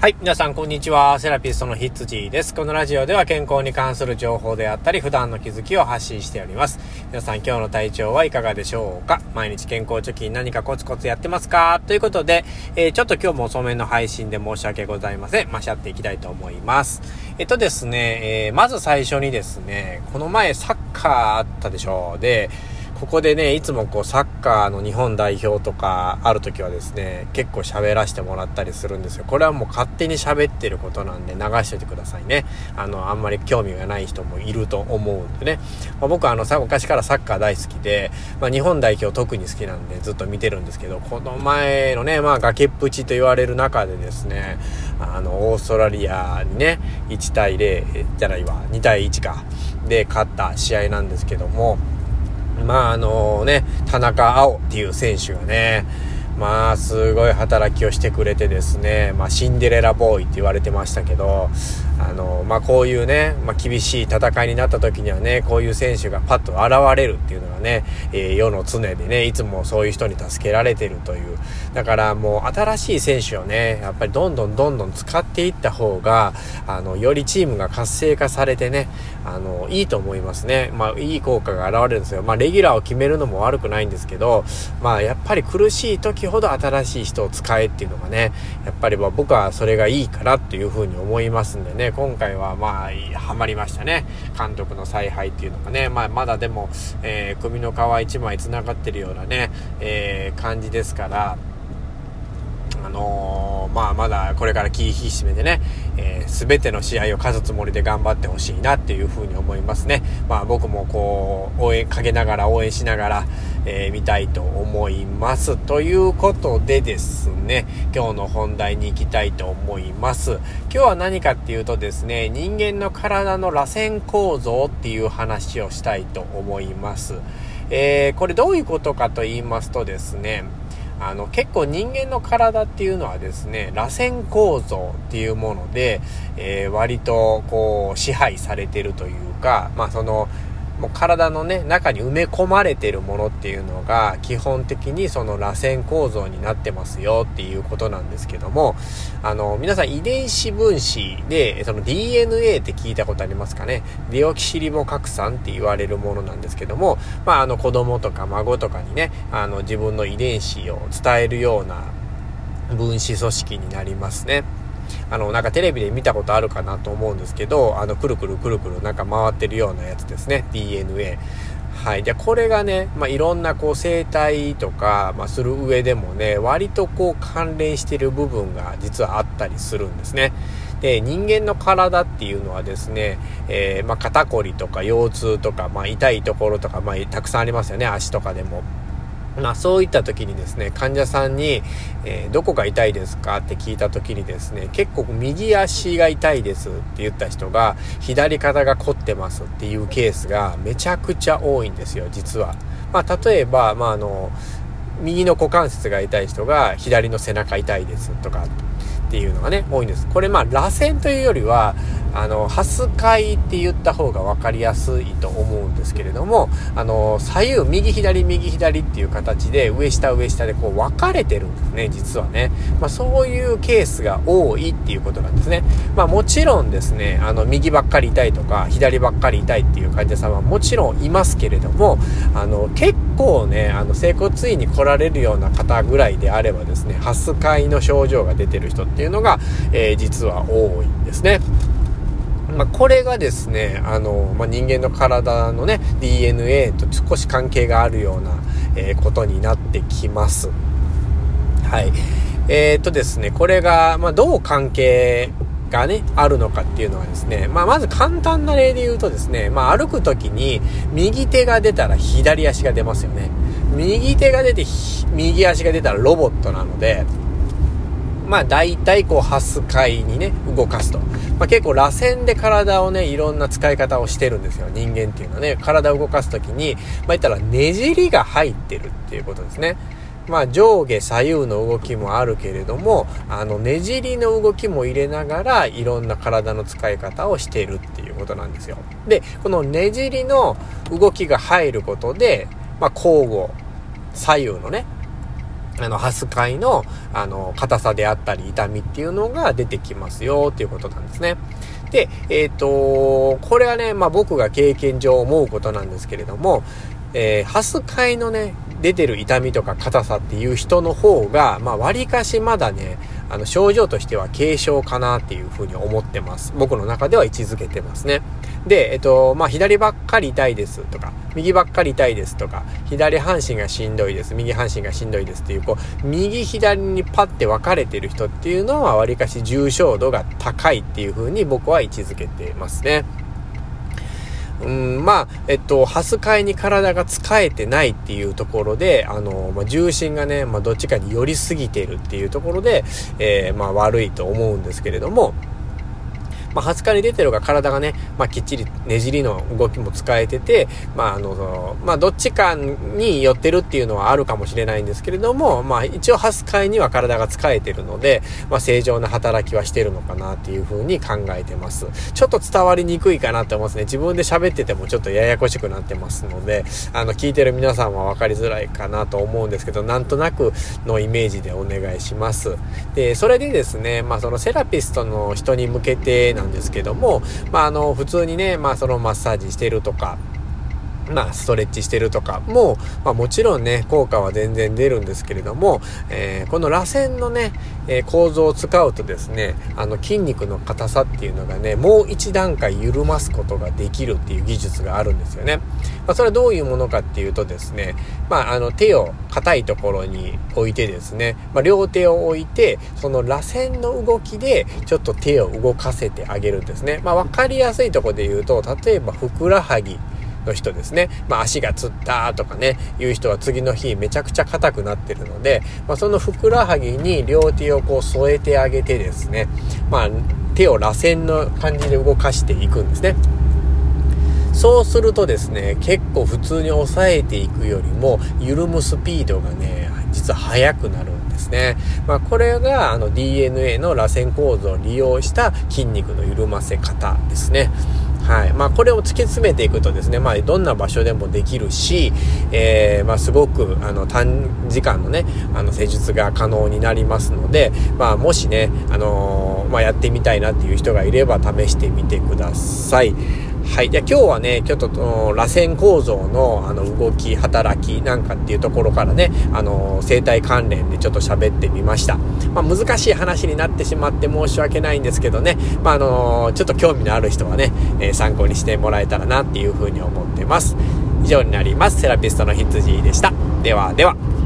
はい。皆さん、こんにちは。セラピストのヒッツジーです。このラジオでは健康に関する情報であったり、普段の気づきを発信しております。皆さん、今日の体調はいかがでしょうか？毎日健康貯金何かコツコツやってますか？ということで、えー、ちょっと今日も遅めの配信で申し訳ございません。ましゃっていきたいと思います。えっとですね、えー、まず最初にですね、この前サッカーあったでしょう。で、ここでね、いつもこうサッカーの日本代表とかある時はですね、結構喋らせてもらったりするんですよ。これはもう勝手に喋ってることなんで流しといてくださいね。あの、あんまり興味がない人もいると思うんでね。まあ、僕はあの、昔からサッカー大好きで、まあ、日本代表特に好きなんでずっと見てるんですけど、この前のね、まあ崖っぷちと言われる中でですね、あの、オーストラリアにね、1対0じゃないわ、2対1か、で勝った試合なんですけども、まああのね、田中碧っていう選手がね、まあ、すごい働きをしてくれてですね、まあ、シンデレラボーイって言われてましたけど、あの、まあ、こういうね、まあ、厳しい戦いになった時にはね、こういう選手がパッと現れるっていうのがね、えー、世の常でね、いつもそういう人に助けられてるという。だからもう新しい選手をね、やっぱりどんどんどんどん使っていった方が、あの、よりチームが活性化されてね、あの、いいと思いますね。まあ、いい効果が現れるんですよ。まあ、レギュラーを決めるのも悪くないんですけど、まあ、やっぱり苦しい時ほど新しい人を使えっていうのがね、やっぱりま僕はそれがいいからっていうふうに思いますんでね、今回はまあ、ハマりましたね。監督の采配っていうのがね、まあ、まだでも、えー、首の皮一枚繋がってるようなね、えー、感じですから、あのー、まあ、まだこれから気引き締めてね、えー、全ての試合を勝つつもりで頑張ってほしいなっていうふうに思いますね。まあ、僕もこう、応援かけながら、応援しながら、えー、見たいと思います。ということでですね、今日の本題に行きたいと思います。今日は何かっていうとですね、人間の体の螺旋構造っていう話をしたいと思います。えー、これどういうことかと言いますとですね、あの、結構人間の体っていうのはですね、螺旋構造っていうもので、えー、割とこう支配されてるというか、まあその、もう体のね、中に埋め込まれてるものっていうのが、基本的にその螺旋構造になってますよっていうことなんですけども、あの、皆さん遺伝子分子で、その DNA って聞いたことありますかね？デオキシリボ核酸って言われるものなんですけども、まあ、あの子供とか孫とかにね、あの自分の遺伝子を伝えるような分子組織になりますね。あの、なんかテレビで見たことあるかなと思うんですけど、あの、くるくるくるくるなんか回ってるようなやつですね。DNA。はい。で、これがね、まあ、いろんなこう生態とか、まあ、する上でもね、割とこう関連してる部分が実はあったりするんですね。で、人間の体っていうのはですね、えー、まあ、肩こりとか腰痛とか、まあ、痛いところとか、まあ、たくさんありますよね、足とかでも。まあそういった時にですね、患者さんに、えー、どこが痛いですかって聞いた時にですね、結構右足が痛いですって言った人が、左肩が凝ってますっていうケースがめちゃくちゃ多いんですよ、実は。まあ例えば、まああの、右の股関節が痛い人が左の背中痛いですとかっていうのがね、多いんです。これまあ、螺旋というよりは、あの、ハスって言った方が分かりやすいと思うんですけれども、あの、左右、右左、右左っていう形で、上下上下でこう分かれてるんですね、実はね。まあ、そういうケースが多いっていうことなんですね。まあ、もちろんですね、あの、右ばっかり痛いとか、左ばっかり痛いっていう患者さんはもちろんいますけれども、あの、結構ね、あの、整骨院に来られるような方ぐらいであればですね、ハスの症状が出てる人っていうのが、えー、実は多いんですね。まあ、これがですね、あの、まあ、人間の体のね、DNA と少し関係があるような、えー、ことになってきます。はい。えー、っとですね、これが、まあ、どう関係がね、あるのかっていうのはですね、まあ、まず簡単な例で言うとですね、まあ、歩く時に右手が出たら左足が出ますよね。右手が出て、右足が出たらロボットなので、まあ大体こう、ハス回にね、動かすと。まあ結構螺旋で体をね、いろんな使い方をしてるんですよ。人間っていうのはね、体を動かすときに、まあ言ったらねじりが入ってるっていうことですね。まあ上下左右の動きもあるけれども、あのねじりの動きも入れながら、いろんな体の使い方をしているっていうことなんですよ。で、このねじりの動きが入ることで、まあ交互、左右のね、あの、ハスカイの、あの、硬さであったり、痛みっていうのが出てきますよ、っていうことなんですね。で、えっ、ー、と、これはね、まあ僕が経験上思うことなんですけれども、えー、ハスカイのね、出てる痛みとか硬さっていう人の方が、まあ割かしまだね、あの症状としては軽症かなっていうふうに思ってます。僕の中では位置づけてますね。で、えっと、まあ、左ばっかり痛いですとか、右ばっかり痛いですとか、左半身がしんどいです、右半身がしんどいですっていう、こう、右左にパッて分かれてる人っていうのは、わりかし重症度が高いっていうふうに僕は位置づけてますね。うん、まあ、えっと、ハスカイに体が使えてないっていうところで、あの、まあ、重心がね、まあ、どっちかに寄りすぎてるっていうところで、えー、まあ、悪いと思うんですけれども、まあ、20日に出てるが体がね、まあ、きっちりねじりの動きも使えてて、まあ、あの、まあ、どっちかに寄ってるっていうのはあるかもしれないんですけれども、まあ、一応20日には体が使えてるので、まあ、正常な働きはしてるのかなっていうふうに考えてます。ちょっと伝わりにくいかなって思いますね。自分で喋っててもちょっとややこしくなってますので、あの、聞いてる皆さんは分かりづらいかなと思うんですけど、なんとなくのイメージでお願いします。で、それでですね、まあ、そのセラピストの人に向けてなんですけども、まあ、あの、普通にね、まあ、そのマッサージしてるとか、まあ、ストレッチしてるとかも、まあ、もちろんね、効果は全然出るんですけれども、えー、この螺旋のね、えー、構造を使うとですね、あの筋肉の硬さっていうのがね、もう一段階緩ますことができるっていう技術があるんですよね。まあ、それはどういうものかっていうとですね、まあ、あの手を硬いところに置いてですね、まあ、両手を置いて、その螺旋の動きでちょっと手を動かせてあげるんですね。まあ、わかりやすいところで言うと、例えばふくらはぎ、の人ですね。まあ足がつったとかね、いう人は次の日めちゃくちゃ硬くなってるので、まあそのふくらはぎに両手をこう添えてあげてですね、まあ手を螺旋の感じで動かしていくんですね。そうするとですね、結構普通に抑えていくよりも緩むスピードがね、実は速くなるんですね。まあ、これがあの DNA の螺旋構造を利用した筋肉の緩ませ方ですね。はい。まあ、これを突き詰めていくとですね、まあ、どんな場所でもできるし、えー、まあ、すごく、あの、短時間のね、あの、施術が可能になりますので、まあ、もしね、あのー、まあ、やってみたいなっていう人がいれば試してみてください。はい。で、今日はね、ちょっと、螺旋構造の、あの、動き、働きなんかっていうところからね、あの、生態関連でちょっと喋ってみました。まあ、難しい話になってしまって申し訳ないんですけどね、まあ、あの、ちょっと興味のある人はね、えー、参考にしてもらえたらなっていうふうに思ってます。以上になります。セラピストの羊でした。ではでは。